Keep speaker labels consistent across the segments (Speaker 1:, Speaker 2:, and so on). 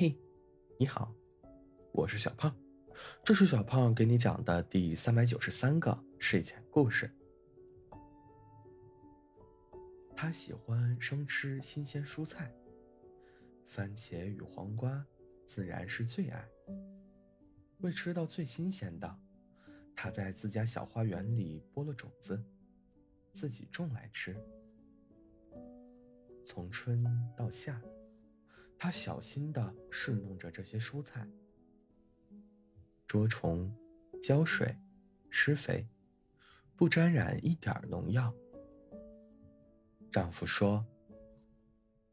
Speaker 1: 嘿，你好，我是小胖，这是小胖给你讲的第三百九十三个睡前故事。他喜欢生吃新鲜蔬菜，番茄与黄瓜自然是最爱。为吃到最新鲜的，他在自家小花园里播了种子，自己种来吃。从春到夏。他小心地侍弄着这些蔬菜，捉虫、浇水、施肥，不沾染一点农药。丈夫说：“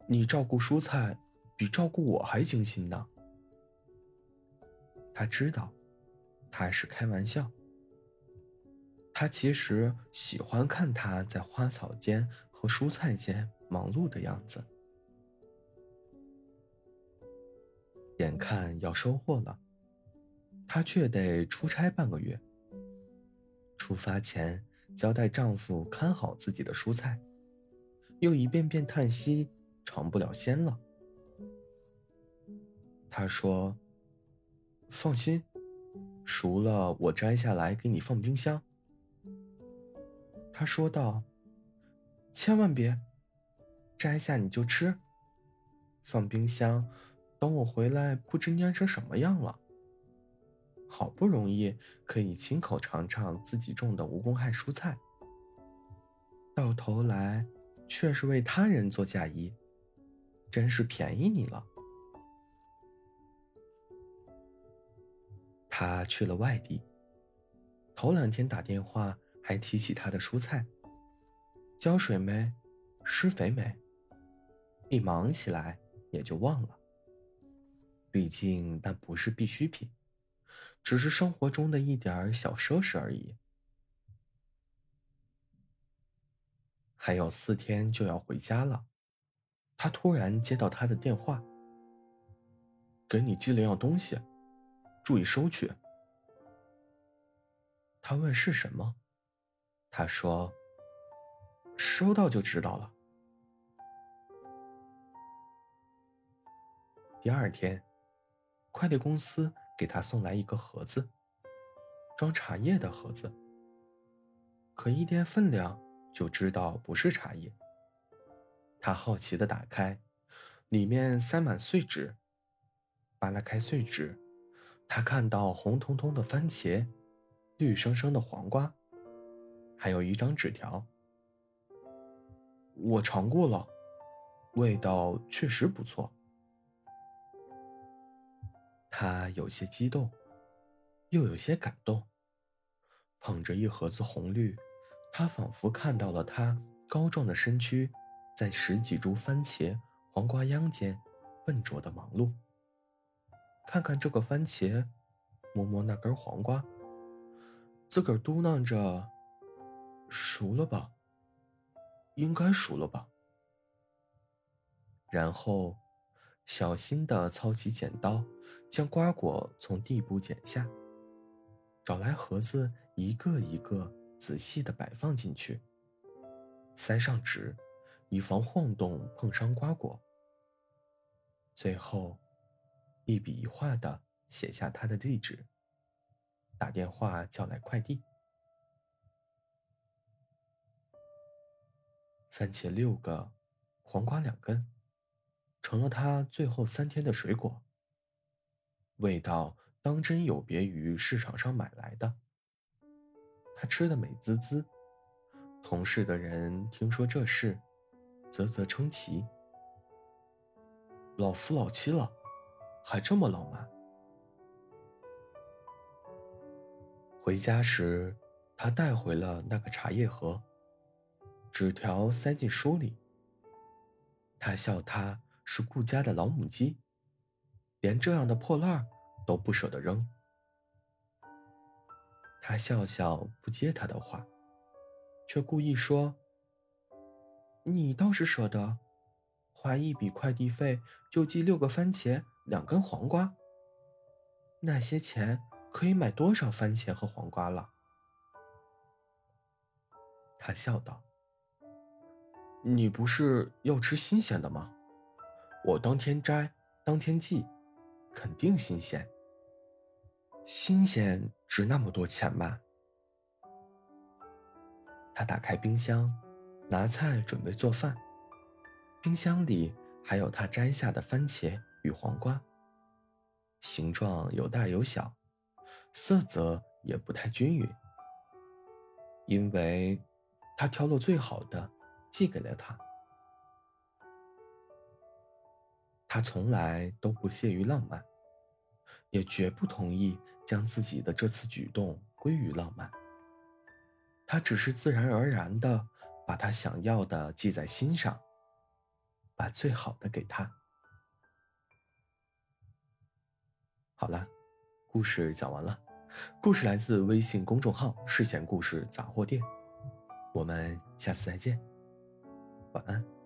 Speaker 1: 你照顾蔬菜，比照顾我还精心呢。”他知道，他是开玩笑。他其实喜欢看他在花草间和蔬菜间忙碌的样子。眼看要收获了，她却得出差半个月。出发前交代丈夫看好自己的蔬菜，又一遍遍叹息尝不了鲜了。她说：“放心，熟了我摘下来给你放冰箱。”她说道：“千万别，摘下你就吃，放冰箱。”等我回来，不知蔫成什么样了。好不容易可以亲口尝尝自己种的无公害蔬菜，到头来却是为他人做嫁衣，真是便宜你了。他去了外地，头两天打电话还提起他的蔬菜，浇水没，施肥没，一忙起来也就忘了。毕竟那不是必需品，只是生活中的一点小奢侈而已。还有四天就要回家了，他突然接到他的电话：“给你寄了样东西，注意收去。”他问是什么，他说：“收到就知道了。”第二天。快递公司给他送来一个盒子，装茶叶的盒子。可一掂分量就知道不是茶叶。他好奇的打开，里面塞满碎纸。扒拉开碎纸，他看到红彤彤的番茄，绿生生的黄瓜，还有一张纸条。我尝过了，味道确实不错。他有些激动，又有些感动。捧着一盒子红绿，他仿佛看到了他高壮的身躯，在十几株番茄、黄瓜秧间笨拙的忙碌。看看这个番茄，摸摸那根黄瓜，自个儿嘟囔着：“熟了吧？应该熟了吧？”然后。小心地操起剪刀，将瓜果从地部剪下，找来盒子，一个一个仔细地摆放进去，塞上纸，以防晃动碰伤瓜果。最后，一笔一画地写下他的地址，打电话叫来快递。番茄六个，黄瓜两根。成了他最后三天的水果。味道当真有别于市场上买来的。他吃的美滋滋。同事的人听说这事，啧啧称奇。老夫老妻了，还这么浪漫。回家时，他带回了那个茶叶盒，纸条塞进书里。他笑他。是顾家的老母鸡，连这样的破烂都不舍得扔。他笑笑不接他的话，却故意说：“你倒是舍得，花一笔快递费就寄六个番茄、两根黄瓜。那些钱可以买多少番茄和黄瓜了？”他笑道：“你不是要吃新鲜的吗？”我当天摘，当天寄，肯定新鲜。新鲜值那么多钱吗？他打开冰箱，拿菜准备做饭。冰箱里还有他摘下的番茄与黄瓜，形状有大有小，色泽也不太均匀。因为，他挑了最好的，寄给了他。他从来都不屑于浪漫，也绝不同意将自己的这次举动归于浪漫。他只是自然而然的把他想要的记在心上，把最好的给他。好了，故事讲完了。故事来自微信公众号“睡前故事杂货店”。我们下次再见，晚安。